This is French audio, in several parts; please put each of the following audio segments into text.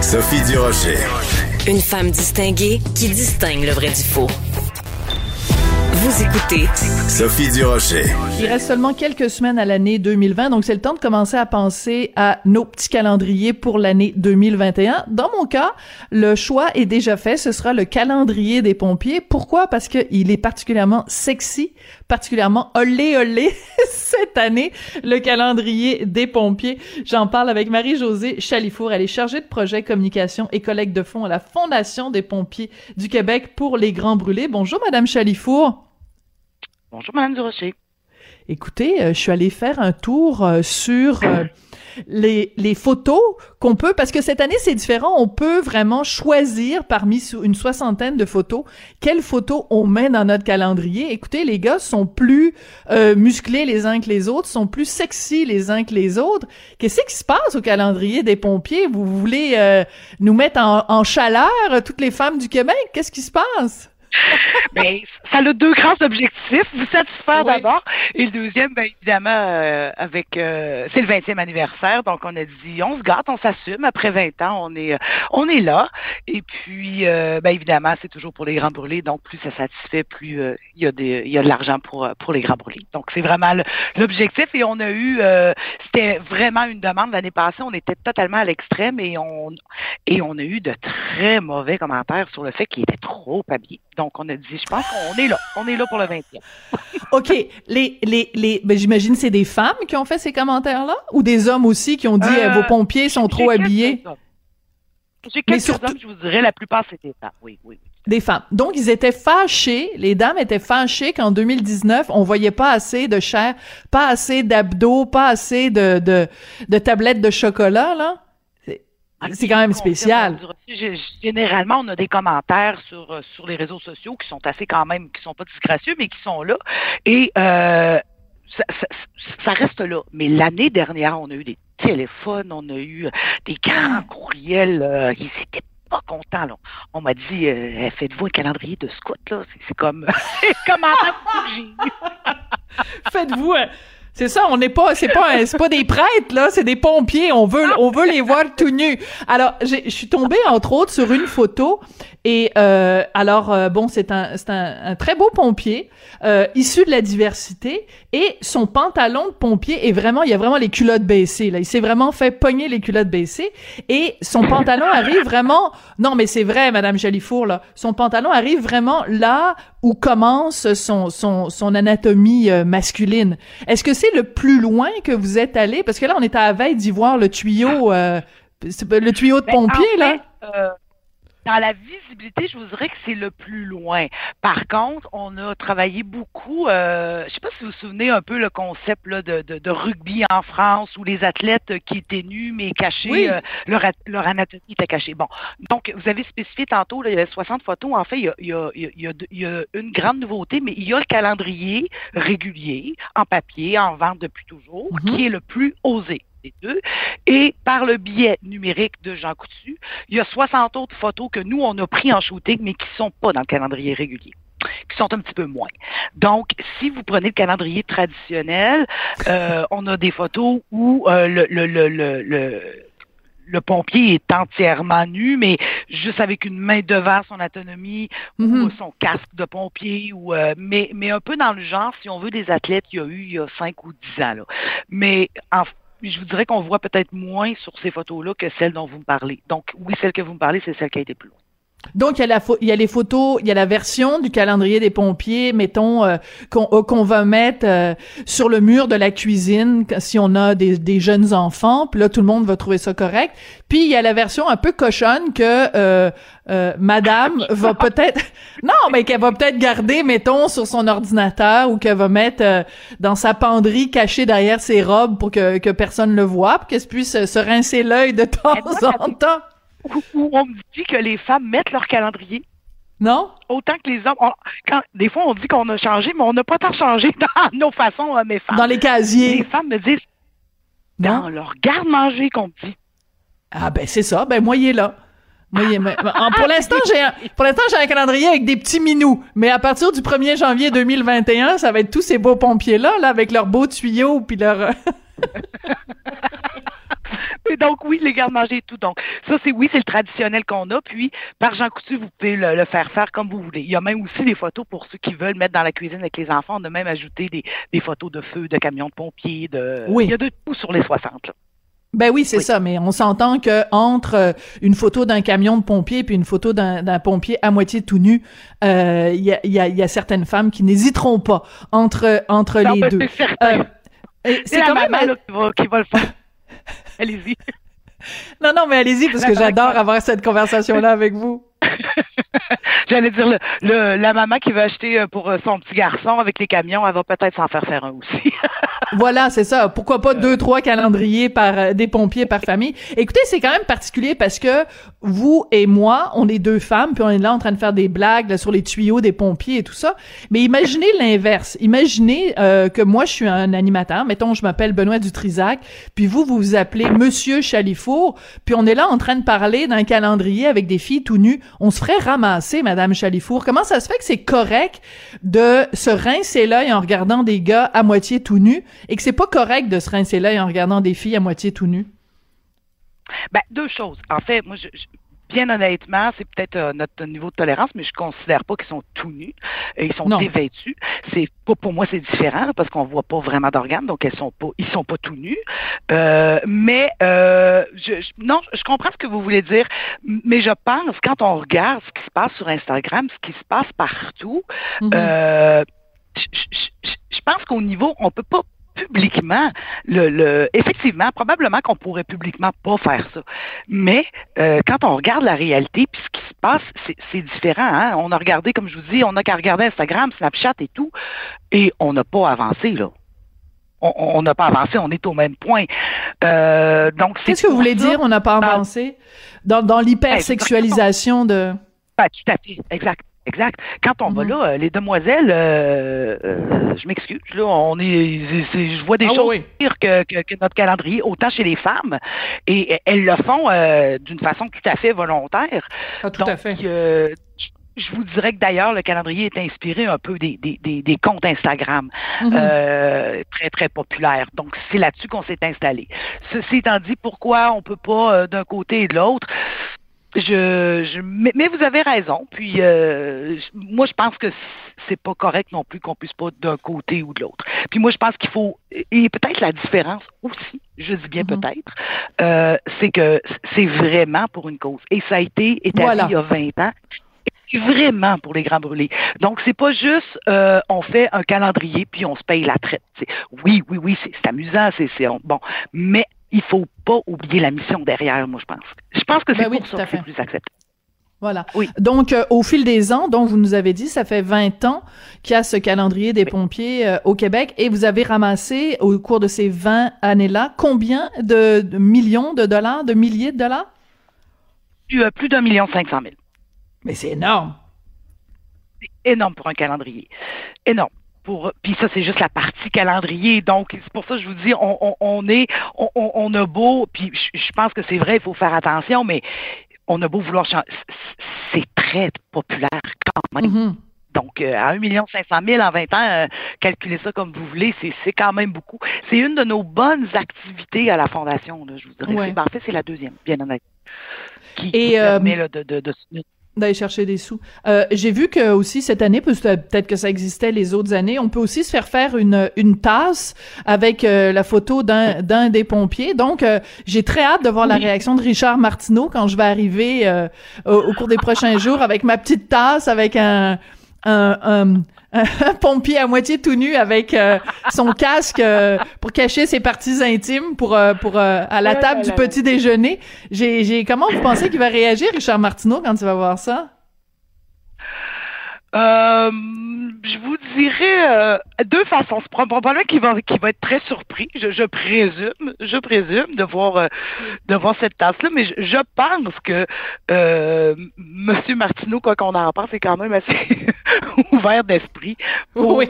Sophie Durocher. Une femme distinguée qui distingue le vrai du faux. Vous écoutez Sophie Durocher. Il reste seulement quelques semaines à l'année 2020, donc c'est le temps de commencer à penser à nos petits calendriers pour l'année 2021. Dans mon cas, le choix est déjà fait. Ce sera le calendrier des pompiers. Pourquoi? Parce qu'il est particulièrement sexy, particulièrement olé olé cette année, le calendrier des pompiers. J'en parle avec Marie-Josée Chalifour. Elle est chargée de projet communication et collecte de fonds à la Fondation des pompiers du Québec pour les grands brûlés. Bonjour, Madame Chalifour. Bonjour, Madame Durocher. Écoutez, euh, je suis allée faire un tour euh, sur euh, les, photos qu'on peut, parce que cette année, c'est différent. On peut vraiment choisir parmi une soixantaine de photos quelles photos on met dans notre calendrier. Écoutez, les gars sont plus musclés les uns que les autres, sont plus sexy les uns que les autres. Qu'est-ce qui se passe au calendrier des pompiers? Vous voulez nous mettre en chaleur, toutes les femmes du Québec? Qu'est-ce qui se passe? ben, ça a deux grands objectifs. Vous satisfaire d'abord. Et le deuxième, ben, évidemment, euh, avec euh, c'est le 20e anniversaire, donc on a dit on se gâte, on s'assume. Après 20 ans, on est on est là. Et puis, euh, ben, évidemment, c'est toujours pour les grands brûlés. Donc, plus ça satisfait, plus il y a des y a de l'argent pour pour les grands brûlés. Donc, c'est vraiment l'objectif. Et on a eu c'était vraiment une demande l'année passée. On était totalement à l'extrême et on et on a eu de très mauvais commentaires sur le fait qu'il était trop habillé. Donc, on a dit, je pense qu'on est là. On est là pour le 20e. OK. Les, les, les, ben, j'imagine c'est des femmes qui ont fait ces commentaires-là? Ou des hommes aussi qui ont dit, euh, vos pompiers sont trop habillés? J'ai quelques surtout... hommes, je vous dirais, la plupart c'était femmes. Oui, oui. Des femmes. Donc, ils étaient fâchés, les dames étaient fâchées qu'en 2019, on voyait pas assez de chair, pas assez d'abdos, pas assez de, de, de tablettes de chocolat, là. Ah, c'est quand même spécial. Généralement, on a des commentaires sur, euh, sur les réseaux sociaux qui sont assez quand même, qui sont pas disgracieux, mais qui sont là. Et euh, ça, ça, reste là. Mais l'année dernière, on a eu des téléphones, on a eu euh, des grands courriels. Euh, ils étaient pas contents. Là. On m'a dit, euh, faites-vous un calendrier de scout. là. C'est comme, c'est comme en Faites-vous un c'est ça, on n'est pas, c'est pas, c'est pas des prêtres là, c'est des pompiers. On veut, on veut les voir tout nus. Alors, je suis tombée entre autres sur une photo et euh, alors euh, bon, c'est un, c'est un, un, très beau pompier euh, issu de la diversité et son pantalon de pompier est vraiment, il y a vraiment les culottes baissées là. Il s'est vraiment fait pogner les culottes baissées et son pantalon arrive vraiment. Non, mais c'est vrai, Madame Jalifour là. Son pantalon arrive vraiment là où commence son, son, son anatomie euh, masculine. Est-ce que c'est le plus loin que vous êtes allé? Parce que là, on est à la veille d'y voir le tuyau, euh, le tuyau de ben, pompier, là. Euh, dans la visibilité, je vous dirais que c'est le plus loin. Par contre, on a travaillé beaucoup. Euh, je ne sais pas si vous vous souvenez un peu le concept là, de, de, rugby en France où les athlètes qui étaient nus mais cachés, euh, leur, leur, anatomie était cachée. Bon, donc vous avez spécifié tantôt, là, il y a 60 photos. En fait, il y, a, il, y a, il, y a, une grande nouveauté, mais il y a le calendrier régulier en papier, en vente depuis toujours, mm-hmm. qui est le plus osé deux. Et par le biais numérique de Jean Coutu, il y a 60 autres photos que nous, on a pris en shooting, mais qui ne sont pas dans le calendrier régulier qui sont un petit peu moins. Donc, si vous prenez le calendrier traditionnel, euh, on a des photos où euh, le, le, le, le le pompier est entièrement nu, mais juste avec une main devant son anatomie ou mm-hmm. son casque de pompier, ou euh, mais, mais un peu dans le genre, si on veut, des athlètes qu'il y a eu il y a 5 ou 10 ans. Là. Mais en, je vous dirais qu'on voit peut-être moins sur ces photos-là que celles dont vous me parlez. Donc, oui, celle que vous me parlez, c'est celle qui a été plus loin. Donc il y a la pho- il y a les photos, il y a la version du calendrier des pompiers, mettons euh, qu'on euh, qu'on va mettre euh, sur le mur de la cuisine si on a des, des jeunes enfants, puis là tout le monde va trouver ça correct. Puis il y a la version un peu cochonne que euh, madame va peut-être non, mais qu'elle va peut-être garder mettons sur son ordinateur ou qu'elle va mettre euh, dans sa penderie cachée derrière ses robes pour que que personne le voit, pour qu'elle puisse se rincer l'œil de temps en temps. Où, où on me dit que les femmes mettent leur calendrier Non? Autant que les hommes. On- quand, des fois, on dit qu'on a changé, mais on n'a pas tant changé dans nos façons, hommes et femmes. dans les casiers. Les femmes me disent Non? dans leur garde-manger qu'on me dit. Ah ben c'est ça, ben moi il est là. Moi, il est- mais- en- pour l'instant, j'ai un, pour l'instant, j'ai un calendrier avec des petits minous. Mais à partir du 1er janvier 2021, ça va être tous ces beaux pompiers-là, là, avec leurs beaux tuyaux puis leur... euh, donc, oui, les garde-manger et tout. Donc, ça, c'est oui, c'est le traditionnel qu'on a. Puis, par Jean Coutu, vous pouvez le, le faire faire comme vous voulez. Il y a même aussi des photos pour ceux qui veulent mettre dans la cuisine avec les enfants. On a même ajouté des, des photos de feu, de camions de pompiers, de. Oui. Il y a de tout sur les 60, là. Ben oui, c'est Oui. ça, mais on s'entend que entre euh, une photo d'un camion de pompiers puis une photo d'un d'un pompier à moitié tout nu, euh, il y, a, il y, a, il y a certaines femmes qui n'hésiteront pas entre, entre Non, les ben, deux. C'est. Euh, c'est la même... maman là, qui, va, qui va le faire. Allez-y. Non, non, mais allez-y, parce que j'adore avoir cette conversation-là avec vous. J'allais dire, le, le- la maman qui va acheter euh, pour euh, son petit garçon avec les camions, elle va peut-être s'en faire faire un aussi. Voilà, c'est ça. Pourquoi pas deux, trois calendriers par euh, des pompiers par famille? Écoutez, c'est quand même particulier parce que vous et moi, on est deux femmes, puis on est là en train de faire des blagues là, sur les tuyaux des pompiers et tout ça. Mais imaginez l'inverse. Imaginez euh, que moi, je suis un animateur. Mettons, je m'appelle Benoît Dutrisac, puis vous, vous vous appelez Monsieur Chalifour, puis on est là en train de parler d'un calendrier avec des filles tout nues. On se ferait ramasser, Madame Chalifour. Comment ça se fait que c'est correct de se rincer l'œil en regardant des gars à moitié tout nus et que c'est pas correct de se rincer l'œil en regardant des filles à moitié tout nues? Ben, deux choses. En fait, moi, je, je- bien honnêtement, c'est peut-être euh, notre niveau de tolérance, mais je considère pas qu'ils sont tout nus. Ils sont Non. dévêtus. C'est pas pour moi, c'est différent là, parce qu'on voit pas vraiment d'organes, donc elles sont pas, ils sont pas tout nus. Euh, mais euh, je, je- non, je comprends ce que vous voulez dire, mais je pense quand on regarde ce qui se passe sur Instagram, ce qui se passe partout, je, je- je- je pense qu'au niveau, on peut pas publiquement le, le effectivement probablement qu'on pourrait publiquement pas faire ça mais euh, quand on regarde la réalité puis ce qui se passe c'est, différent hein? on a regardé comme je vous dis on a qu'à regarder Instagram Snapchat et tout et on n'a pas avancé là on- n'a pas avancé on est au même point Euh, donc Qu'est-ce que vous voulez dire, on n'a pas avancé? Dans, dans l'hypersexualisation de... Ben, tout à fait, exact. Exact. Quand on va Mhm. là, euh, les demoiselles, euh, euh, je m'excuse, là, on est, je vois des Ah choses oui, pires que, que, que notre calendrier, autant chez les femmes, et elles le font euh, d'une façon tout à fait volontaire. Ah, tout Donc, à fait. euh, je- vous dirais que d'ailleurs, le calendrier est inspiré un peu des, des, des, des comptes Instagram Mhm. euh, très, très populaires. Donc, c'est là-dessus qu'on s'est installé. Ceci étant dit, pourquoi on peut pas d'un côté et de l'autre? Je, je, mais, mais vous avez raison. Puis, euh, moi, je pense que c'est pas correct non plus qu'on puisse pas d'un côté ou de l'autre. Puis moi, je pense qu'il faut et peut-être la différence aussi, je dis bien Mhm. peut-être, euh, c'est que c'est vraiment pour une cause. Et ça a été établi Voilà. il y a 20 ans. C'est vraiment pour les grands brûlés. Donc, c'est pas juste euh, on fait un calendrier puis on se paye la traite. Oui, oui, oui, c'est amusant, c'est c'est- on- bon, mais il faut pas oublier la mission derrière, moi, je pense. Je pense que c'est Ben oui, pour tout ça à que c'est fait. plus acceptable. Voilà. Oui. Donc, euh, au fil des ans, donc vous nous avez dit, ça fait 20 ans qu'il y a ce calendrier des pompiers euh, au Québec et vous avez ramassé au cours de ces 20 années-là combien de, de millions de dollars, de milliers de dollars? Plus, euh, plus d'un million cinq cent mille. Mais c'est énorme. énorme pour un calendrier. Énorme. Pour, puis ça, c'est juste la partie calendrier. Donc, c'est pour ça que je vous dis, on, on, on est, on, a beau, puis je, pense que c'est vrai, il faut faire attention, mais on a beau vouloir changer. C'est très populaire quand même. Mhm. Donc, euh, à 1 500 000 en 20 ans, euh, calculez ça comme vous voulez, c'est quand même beaucoup. C'est une de nos bonnes activités à la Fondation, là, je vous dirais. Ouais. Ben, en fait, c'est la deuxième, bien honnête. Qui, Et, qui euh, permet là, de, de, D'aller chercher des sous. Euh, j'ai vu que aussi cette année, peut-être que ça existait les autres années, on peut aussi se faire faire une, une tasse avec euh, la photo d'un d'un des pompiers. Donc, euh, j'ai très hâte de voir la réaction de Richard Martineau quand je vais arriver euh, au, au, cours des prochains jours avec ma petite tasse, avec un, un, un un pompier à moitié tout nu avec euh, son casque euh, pour cacher ses parties intimes pour euh, pour à la table du petit déjeuner. J'ai j'ai comment vous pensez qu'il va réagir Richard Martineau quand il va voir ça euh, je vous dirais euh, deux façons. C'est probablement qu'il va, qu'il va être très surpris, je, je présume, je présume de voir, euh, de voir cette tasse-là, mais je, je, pense que euh, Monsieur Martineau, quoi qu'on en pense, est quand même assez ouvert d'esprit pour, Oui.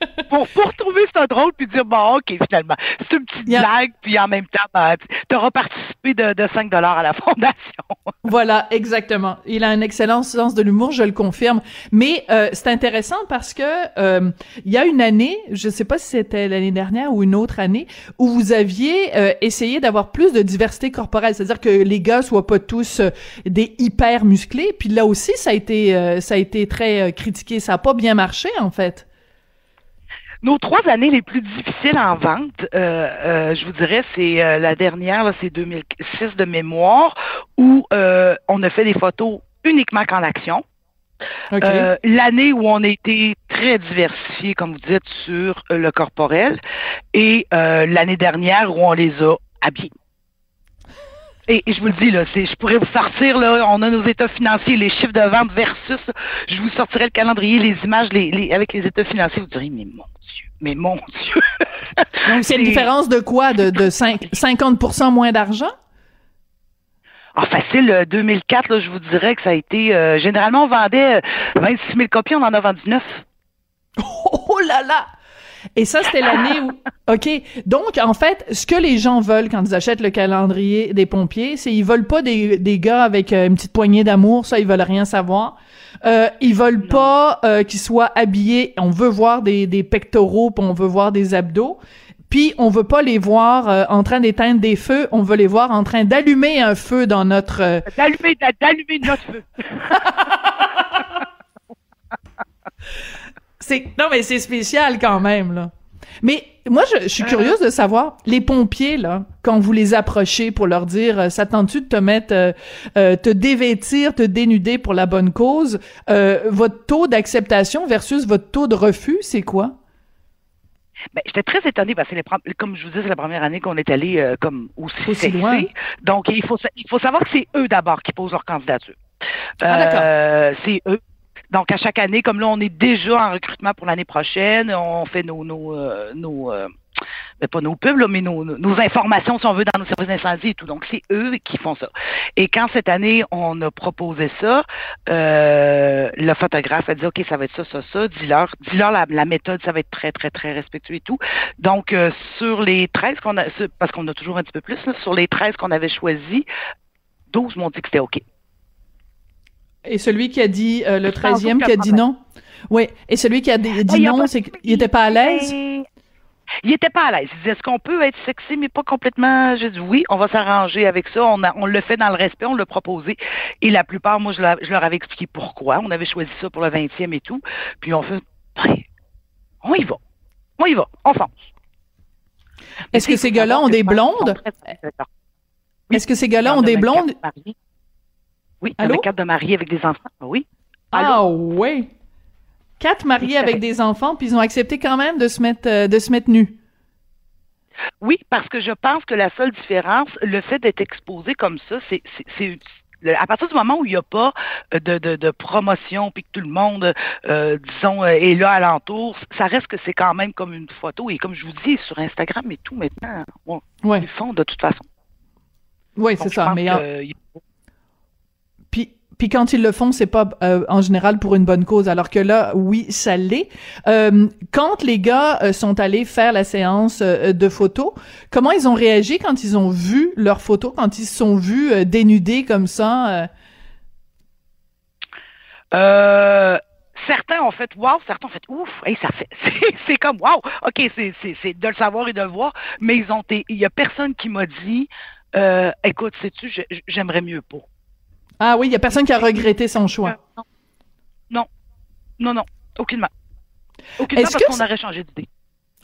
pour, pour trouver ça drôle puis dire bon ok finalement c'est une petite blague puis en même temps ben, tu auras participé de, de 5 dollars à la fondation. Voilà, exactement. Il a un excellent sens de l'humour, je le confirme. Mais euh, c'est intéressant parce que euh, il y a une année, je sais pas si c'était l'année dernière ou une autre année, où vous aviez euh, essayé d'avoir plus de diversité corporelle, c'est-à-dire que les gars soient pas tous euh, des hyper musclés. Puis là aussi, ça a été euh, ça a été très euh, critiqué. Ça a pas bien marché en fait. Nos trois années les plus difficiles en vente, euh, euh, je vous dirais, c'est euh, la dernière, c'est 2006 de mémoire, où euh, on a fait des photos uniquement qu'en action. Ok. Euh, L'année où on a été très diversifié, comme vous dites, sur euh, le corporel, et euh, l'année dernière où on les a habillés. Et, et je vous le dis, là, c'est, je pourrais vous sortir, là, on a nos états financiers, les chiffres de vente versus, je vous sortirai le calendrier, les images les, les- avec les états financiers, vous direz, mais mon Dieu, mais mon Dieu. Donc c'est une différence de quoi? De de cinq- 50% moins d'argent? En facile, euh, 2004, là, je vous dirais que ça a été, euh, généralement, on vendait euh, 26 000 copies, on en a vendu 9. Oh là là! Et ça, c'était l'année où... OK. Donc, en fait, ce que les gens veulent quand ils achètent le calendrier des pompiers, c'est ils veulent pas des, des gars avec euh, une petite poignée d'amour, ça, ils veulent rien savoir. Euh, ils veulent pas euh, qu'ils soient habillés, on veut voir des, des pectoraux, puis on veut voir des abdos. Puis, on veut pas les voir euh, en train d'éteindre des feux, on veut les voir en train d'allumer un feu dans notre... euh, D'allumer, d'a- d'allumer notre feu. C'est non mais c'est spécial quand même là. Mais moi je, je suis curieuse de savoir les pompiers là quand vous les approchez pour leur dire euh, ça tente-tu de te mettre euh, euh, te dévêtir, te dénuder pour la bonne cause, euh, votre taux d'acceptation versus votre taux de refus, c'est quoi? Ben, j'étais très étonnée parce que les comme je vous dis, c'est la première année qu'on est allé euh, comme aussi, loin. Donc il faut il faut savoir que c'est eux d'abord qui posent leur candidature. Ah, d'accord. Euh, c'est eux. Donc à chaque année, comme là on est déjà en recrutement pour l'année prochaine, on fait nos nos euh, nos euh, ben, pas nos pubs, mais nos, informations, si on veut, dans nos services d'incendie et tout. Donc, c'est eux qui font ça. Et quand cette année, on a proposé ça, euh, le photographe a dit, OK, ça va être ça, ça, ça. Dis-leur, dis-leur la, méthode, ça va être très, très, très respectueux et tout. Donc, sur les 13 qu'on a, parce qu'on a toujours un petit peu plus, sur les 13 qu'on avait choisis, 12 m'ont dit que c'était OK. Et celui qui a dit euh, le Je pense 13e qui a dit non Oui, et celui qui a dit, dit Ah, a non, c'est qu'il était pas à l'aise? Il était pas à l'aise. Il disait, est-ce qu'on peut être sexy, mais pas complètement? J'ai dit, oui, on va s'arranger avec ça. On, a, on le fait dans le respect, on l'a proposé. Et la plupart, moi, je, leur- je leur avais expliqué pourquoi. On avait choisi ça pour le 20e et tout. Puis on fait, ben, on y va. On y va. On fonce. Est-ce que ces gars-là ont des blondes? Est-ce que ces gars-là ont des 24 blondes? Oui, il y en Allô? a quatre de mariés avec des enfants. Oui. Allô? Ah ouais. Quatre mariés avec des enfants, puis ils ont accepté quand même de se mettre euh, de se mettre nus. Oui, parce que je pense que la seule différence, le fait d'être exposé comme ça, c'est à partir du moment où il n'y a pas euh, de, de, de promotion puis que tout le monde, euh, disons, est là alentour, ça reste que c'est quand même comme une photo. Et comme je vous dis, sur Instagram et tout maintenant, on, Ouais. ils font de toute façon. Oui, c'est ça. Mais que, en- il- puis quand ils le font, c'est pas euh, en général pour une bonne cause. Alors que là, oui, ça l'est. Euh, quand les gars euh, sont allés faire la séance euh, de photos, comment ils ont réagi quand ils ont vu leurs photos, quand ils se sont vus euh, dénudés comme ça euh? Euh, certains ont fait wow, certains ont fait ouf, hey, ça fait, c'est, comme wow, ok, c'est, de le savoir et de le voir, mais ils ont il y a personne qui m'a dit, euh, écoute, sais-tu, j'aimerais mieux pas. Ah oui, il y a personne qui a regretté son choix. Euh, non. Non, non, aucunement. Aucunement parce qu'on aurait changé d'idée.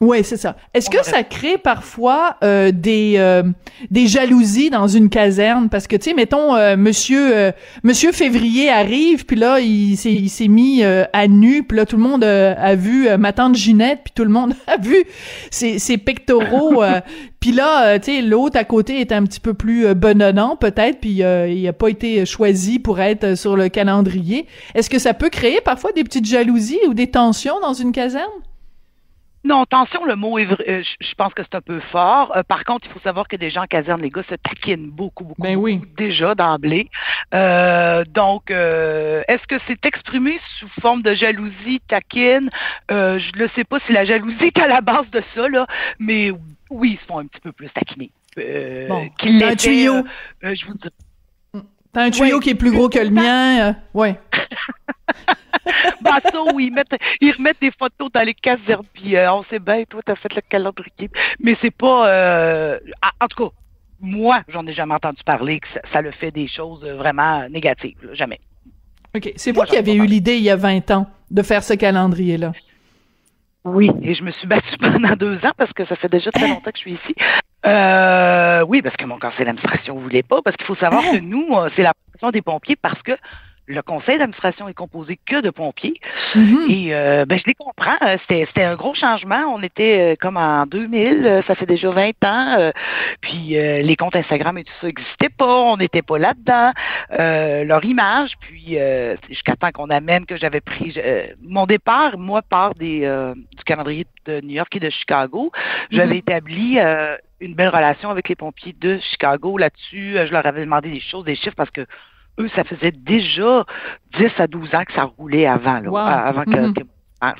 Oui, c'est ça. Est-ce que ça crée parfois euh, des euh, des jalousies dans une caserne? Parce que tu sais mettons euh, monsieur euh, monsieur février arrive puis là il s'est il s'est mis euh, à nu puis là tout le monde euh, a vu euh, ma tante Ginette puis tout le monde a vu ses, ses pectoraux euh, puis là euh, tu sais l'autre à côté est un petit peu plus euh, benonnant peut-être puis euh, il a pas été choisi pour être sur le calendrier. Est-ce que ça peut créer parfois des petites jalousies ou des tensions dans une caserne? Non, attention, le mot est vrai. euh, je pense que c'est un peu fort. Euh, par contre, il faut savoir que des gens en caserne, les gars se taquinent beaucoup, beaucoup, Ben oui. beaucoup, déjà d'emblée. Euh, donc, euh, est-ce que c'est exprimé sous forme de jalousie, taquine? Euh, je ne sais pas si la jalousie est à la base de ça, là, mais oui, ils se font un petit peu plus taquiner. Bon, un tuyau. je vous dis, T'as un tuyau Ouais. qui est plus gros que le mien, ouais. bah ça, oui, ils, mettent, ils remettent des photos dans les casernes, puis euh, on sait bien, toi, t'as fait le calendrier. Mais c'est pas... Euh, en tout cas, moi, j'en ai jamais entendu parler que ça, ça le fait des choses euh, vraiment négatives, là, jamais. OK. C'est vous qui avez eu l'idée il y a 20 ans de faire ce calendrier-là. Oui, et je me suis battue pendant deux ans parce que ça fait déjà très longtemps que je suis ici. Euh, oui, parce que mon conseil d'administration voulait pas, parce qu'il faut savoir que nous, euh, c'est la profession des pompiers parce que le conseil d'administration est composé que de pompiers. Mhm. Et euh, ben, je les comprends. Euh, C'était, un gros changement. On était euh, comme en 2000, euh, ça fait déjà 20 ans. euh, puis euh, les comptes Instagram et tout ça n'existaient pas. On n'était pas là-dedans. Euh, leur image. Puis euh, jusqu'à temps qu'on amène que j'avais pris euh, mon départ, moi, part des euh, du calendrier de New York et de Chicago. J'avais Mhm. établi euh, une belle relation avec les pompiers de Chicago là-dessus. Je leur avais demandé des choses, des chiffres parce que eux, ça faisait déjà 10 à 12 ans que ça roulait avant, là, Wow. avant que, Mhm. ah,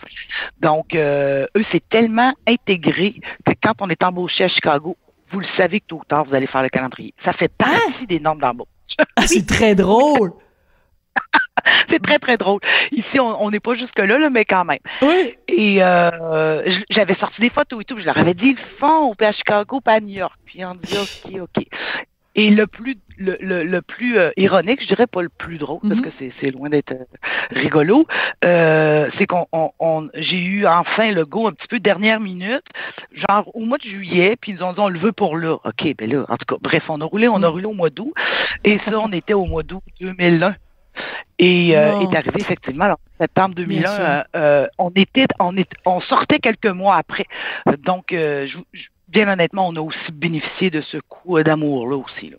donc, euh, eux, c'est tellement intégré que quand on est embauché à Chicago, vous le savez que tôt ou tard, vous allez faire le calendrier. Ça fait partie des normes d'embauche. Ah, c'est très drôle. c'est très, très drôle. Ici, on n'est pas jusque-là, là, mais quand même. Oui. Et euh, j'avais sorti des photos et tout, je leur avais dit, ils le font, puis à Chicago, pas à New York. Puis on dit, OK, OK. Et le plus le, le, le plus euh, ironique, je dirais pas le plus drôle, parce Mhm. que c'est, c'est loin d'être euh, rigolo, euh, c'est qu'on on, on- j'ai eu enfin le go un petit peu dernière minute, genre au mois de juillet, puis ils nous ont dit on le veut pour là. OK, ben là, en tout cas, bref, on a roulé, on a roulé au mois d'août, et ça, on était au mois d'août 2001. Et euh, est arrivé effectivement alors, septembre Bien 2001. sûr. euh, on était, on est, on sortait quelques mois après. Donc, euh, je- je- bien honnêtement, on a aussi bénéficié de ce coup euh, d'amour là aussi. Là.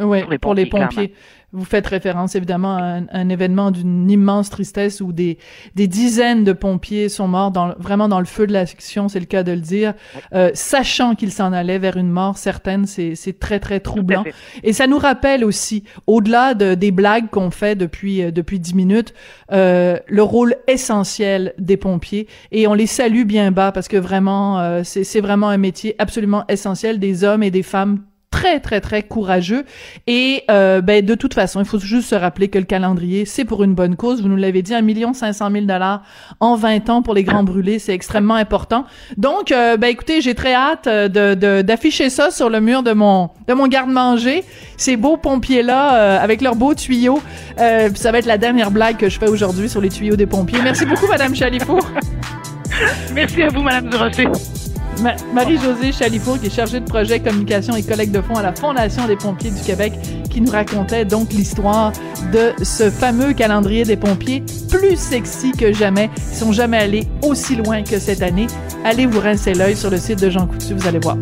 Oui, Pour les pour les pompiers. Vous faites référence évidemment à un, un événement d'une immense tristesse où des, des dizaines de pompiers sont morts dans, vraiment dans le feu de l'action, c'est le cas de le dire, euh, sachant qu'ils s'en allaient vers une mort certaine, c'est c'est très très troublant. Et ça nous rappelle aussi, au-delà de, des blagues qu'on fait depuis euh, depuis dix minutes, euh, le rôle essentiel des pompiers. Et on les salue bien bas parce que vraiment, euh, c'est c'est vraiment un métier absolument essentiel des hommes et des femmes très très très courageux. Et euh, ben de toute façon il faut juste se rappeler que le calendrier c'est pour une bonne cause. Vous nous l'avez dit un million cinq cent mille dollars en 20 ans pour les grands brûlés c'est extrêmement important. Donc euh, ben écoutez j'ai très hâte euh, de d'afficher ça sur le mur de mon de mon garde-manger. Ces beaux pompiers là avec leurs beaux tuyaux. Ça va être la dernière blague que je fais aujourd'hui sur les tuyaux des pompiers. Merci beaucoup madame Chalifour. Merci à vous, Madame Durocher. Ma- Marie-Josée Chalifour, qui est chargée de projet communication et collecte de fonds à la Fondation des pompiers du Québec, qui nous racontait donc l'histoire de ce fameux calendrier des pompiers, plus sexy que jamais. Ils sont jamais allés aussi loin que cette année. Allez vous rincer l'œil sur le site de Jean Coutu, vous allez voir.